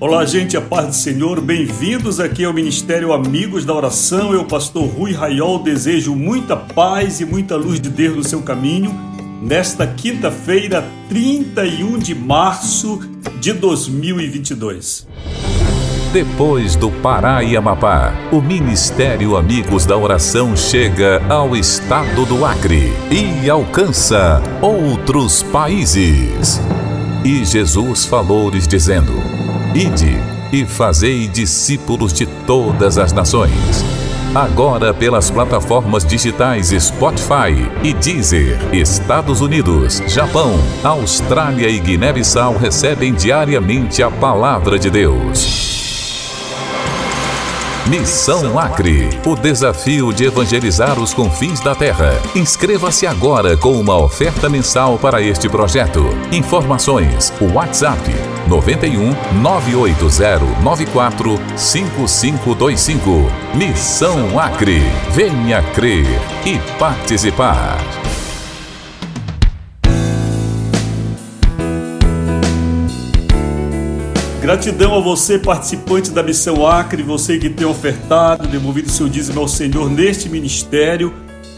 Olá, gente, a paz do Senhor, bem-vindos aqui ao Ministério Amigos da Oração. Eu, pastor Rui Raiol, desejo muita paz e muita luz de Deus no seu caminho nesta quinta-feira, 31 de março de 2022. Depois do Pará e Amapá, o Ministério Amigos da Oração chega ao estado do Acre e alcança outros países. E Jesus falou-lhes dizendo: Ide e fazei discípulos de todas as nações. Agora pelas plataformas digitais Spotify e Deezer, Estados Unidos, Japão, Austrália e Guiné-Bissau recebem diariamente a palavra de Deus. Missão Acre, o desafio de evangelizar os confins da terra. Inscreva-se agora com uma oferta mensal para este projeto. Informações: WhatsApp 91 980 94 5525. Missão Acre. Venha crer e participar. Gratidão a você, participante da Missão Acre, você que tem ofertado, devolvido seu dízimo ao Senhor neste ministério.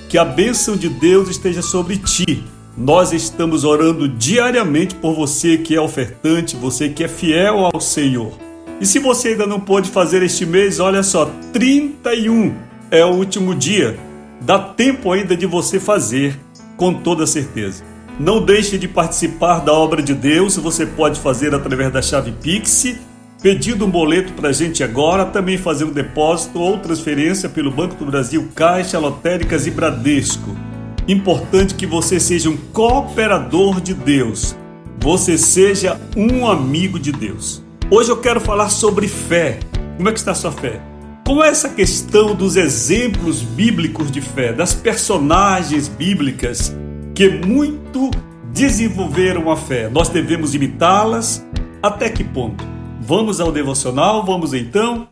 Que a bênção de Deus esteja sobre ti. Nós estamos orando diariamente por você que é ofertante, você que é fiel ao Senhor. E se você ainda não pôde fazer este mês, olha só, 31 é o último dia. Dá tempo ainda de você fazer, com toda certeza. Não deixe de participar da obra de Deus, você pode fazer através da chave Pix, pedindo um boleto para a gente agora, também fazer um depósito ou transferência pelo Banco do Brasil, Caixa, Lotéricas e Bradesco. Importante que você seja um cooperador de Deus, você seja um amigo de Deus. Hoje eu quero falar sobre fé. Como é que está a sua fé? Como é essa questão dos exemplos bíblicos de fé, das personagens bíblicas que muito desenvolveram a fé. Nós devemos imitá-las até que ponto? Vamos ao devocional, vamos então.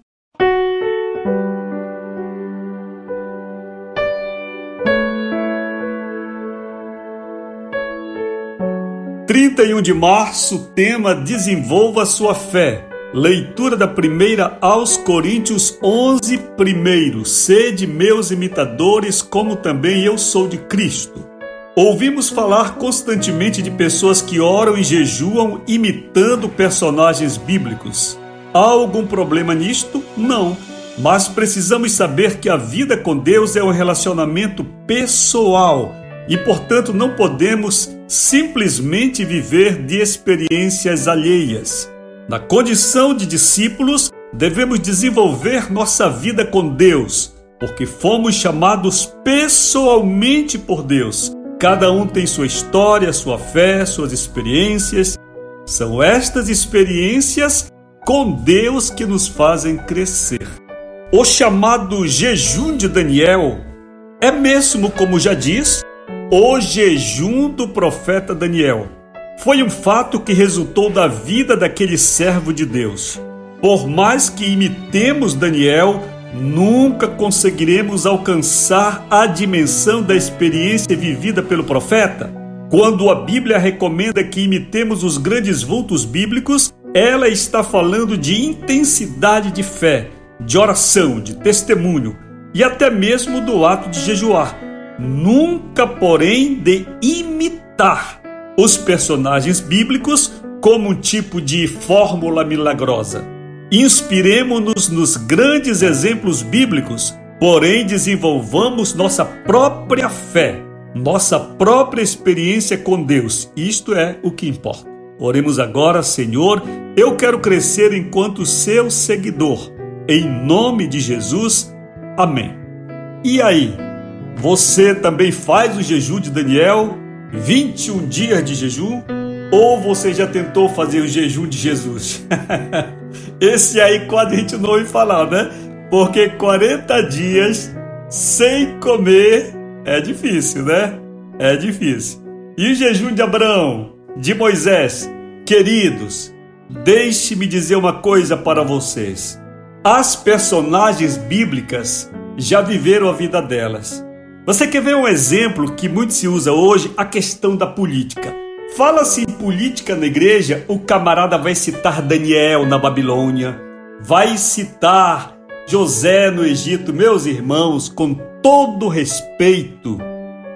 Trinta e um de março, tema Desenvolva sua fé. Leitura da primeira aos Coríntios 11, primeiro. Sede meus imitadores, como também eu sou de Cristo. Ouvimos falar constantemente de pessoas que oram e jejuam imitando personagens bíblicos. Há algum problema nisto? Não. Mas precisamos saber que a vida com Deus é um relacionamento pessoal e, portanto, não podemos simplesmente viver de experiências alheias. Na condição de discípulos, devemos desenvolver nossa vida com Deus, porque fomos chamados pessoalmente por Deus Cada um tem sua história, sua fé, suas experiências. São estas experiências com Deus que nos fazem crescer. O chamado jejum de Daniel é mesmo, como já diz, o jejum do profeta Daniel. Foi um fato que resultou da vida daquele servo de Deus. Por mais que imitemos Daniel, Nunca conseguiremos alcançar a dimensão da experiência vivida pelo profeta. Quando a Bíblia recomenda que imitemos os grandes vultos bíblicos, ela está falando de intensidade de fé, de oração, de testemunho e até mesmo do ato de jejuar. Nunca, porém, de imitar os personagens bíblicos como um tipo de fórmula milagrosa. Inspiremos-nos nos grandes exemplos bíblicos, porém desenvolvamos nossa própria fé, nossa própria experiência com Deus. Isto é o que importa. Oremos agora, Senhor, eu quero crescer enquanto seu seguidor. Em nome de Jesus, amém. E aí, você também faz o jejum de Daniel? 21 dias de jejum? Ou você já tentou fazer o jejum de Jesus? Esse aí quase a gente não ouve falar, né? Porque 40 dias sem comer é difícil, né? É difícil. E o jejum de Abraão, de Moisés? Queridos, deixe-me dizer uma coisa para vocês. As personagens bíblicas já viveram a vida delas. Você quer ver um exemplo que muito se usa hoje? A questão da política. Fala-se em política na igreja, o camarada vai citar Daniel na Babilônia, vai citar José no Egito. Meus irmãos, com todo o respeito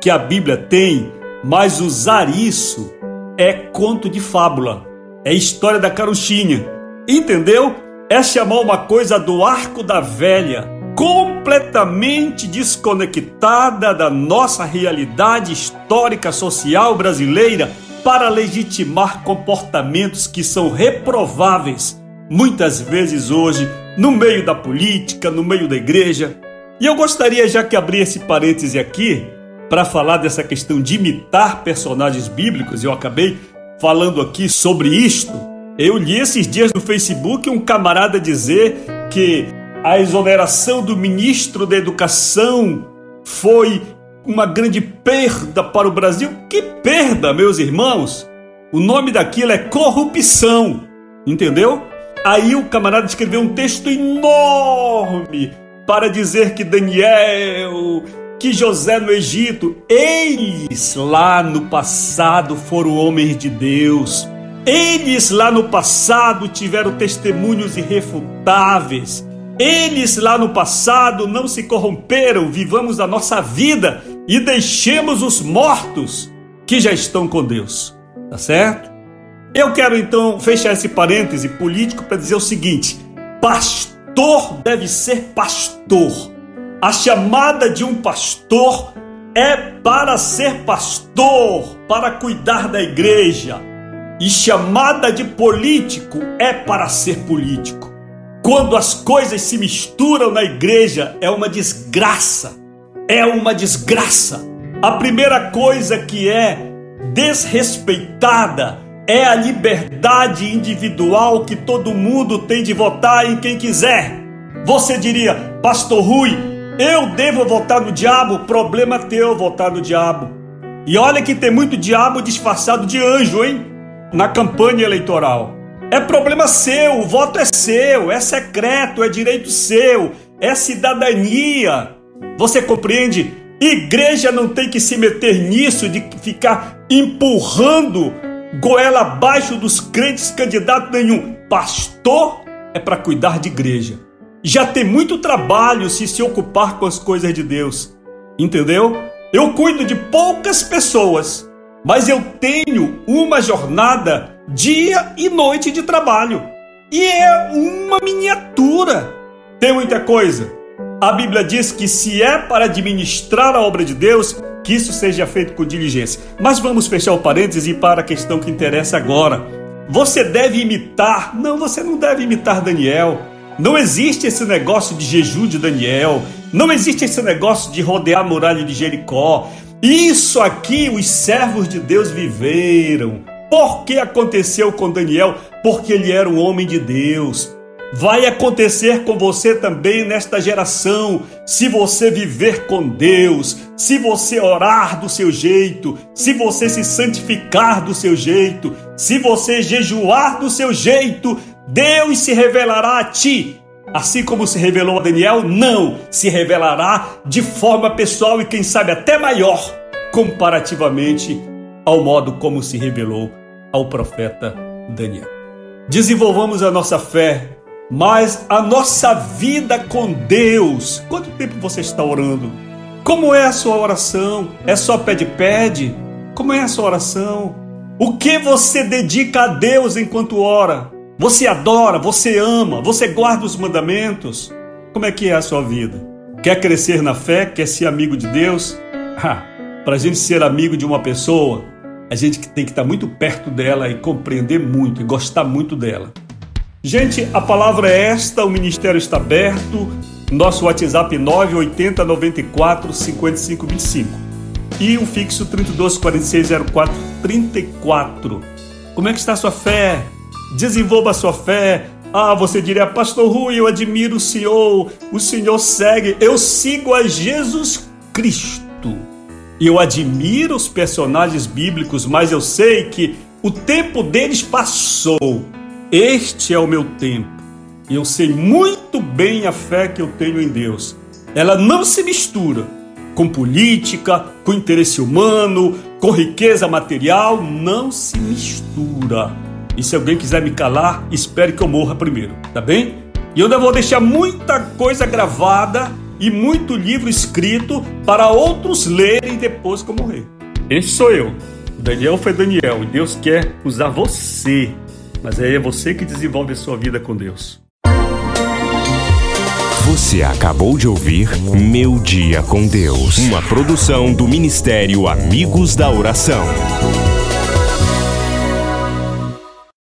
que a Bíblia tem, mas usar isso é conto de fábula, é história da carochinha. Entendeu? É chamar uma coisa do arco da velha, completamente desconectada da nossa realidade histórica social brasileira para legitimar comportamentos que são reprováveis, muitas vezes hoje, no meio da política, no meio da igreja. E eu gostaria já que abrir esse parêntese aqui para falar dessa questão de imitar personagens bíblicos, eu acabei falando aqui sobre isto. Eu li esses dias no Facebook um camarada dizer que a exoneração do ministro da Educação foi uma grande perda para o Brasil. Que perda, meus irmãos! O nome daquilo é corrupção, entendeu? Aí o camarada escreveu um texto enorme para dizer que Daniel, que José no Egito, eles lá no passado foram homens de Deus. Eles lá no passado tiveram testemunhos irrefutáveis. Eles lá no passado não se corromperam, vivamos a nossa vida e deixemos os mortos que já estão com Deus. Tá certo? Eu quero então fechar esse parêntese político para dizer o seguinte: pastor deve ser pastor. A chamada de um pastor é para ser pastor, para cuidar da igreja. E chamada de político é para ser político. Quando as coisas se misturam na igreja, é uma desgraça. É uma desgraça. A primeira coisa que é desrespeitada é a liberdade individual que todo mundo tem de votar em quem quiser. Você diria, Pastor Rui, eu devo votar no diabo? Problema teu votar no diabo. E olha que tem muito diabo disfarçado de anjo, hein? Na campanha eleitoral. É problema seu, o voto é seu, é secreto, é direito seu, é cidadania. Você compreende? Igreja não tem que se meter nisso de ficar empurrando goela abaixo dos crentes candidato nenhum. Pastor é para cuidar de igreja. Já tem muito trabalho se se ocupar com as coisas de Deus. Entendeu? Eu cuido de poucas pessoas, mas eu tenho uma jornada dia e noite de trabalho. E é uma miniatura. Tem muita coisa. A Bíblia diz que se é para administrar a obra de Deus, que isso seja feito com diligência. Mas vamos fechar o parêntese e para a questão que interessa agora. Você deve imitar. Não, você não deve imitar Daniel. Não existe esse negócio de jejum de Daniel. Não existe esse negócio de rodear a muralha de Jericó. Isso aqui os servos de Deus viveram. Por que aconteceu com Daniel? Porque ele era um homem de Deus. Vai acontecer com você também nesta geração, se você viver com Deus, se você orar do seu jeito, se você se santificar do seu jeito, se você jejuar do seu jeito, Deus se revelará a ti. Assim como se revelou a Daniel, não, se revelará de forma pessoal e quem sabe até maior, comparativamente ao modo como se revelou ao profeta Daniel. Desenvolvamos a nossa fé, mas a nossa vida com Deus. Quanto tempo você está orando? Como é a sua oração? É só pede-pede? Como é a sua oração? O que você dedica a Deus enquanto ora? Você adora, você ama, você guarda os mandamentos? Como é que é a sua vida? Quer crescer na fé? Quer ser amigo de Deus? Para a gente ser amigo de uma pessoa, a gente tem que estar muito perto dela e compreender muito e gostar muito dela. Gente, a palavra é esta, o ministério está aberto, nosso WhatsApp 980 94 55 25 e o fixo 32 46 04 34. Como é que está a sua fé? Desenvolva a sua fé. Ah, você diria, Pastor Rui, eu admiro o Senhor, o Senhor segue, eu sigo a Jesus Cristo. Eu admiro os personagens bíblicos, mas eu sei que o tempo deles passou. Este é o meu tempo. E eu sei muito bem a fé que eu tenho em Deus. Ela não se mistura com política, com interesse humano, com riqueza material, não se mistura. E se alguém quiser me calar, espere que eu morra primeiro, tá bem? E eu ainda vou deixar muita coisa gravada e muito livro escrito para outros lerem depois que eu morrer. Esse sou eu. O Daniel foi Daniel e Deus quer usar você. Mas aí é você que desenvolve a sua vida com Deus. Você acabou de ouvir Meu Dia com Deus, uma produção do Ministério Amigos da Oração.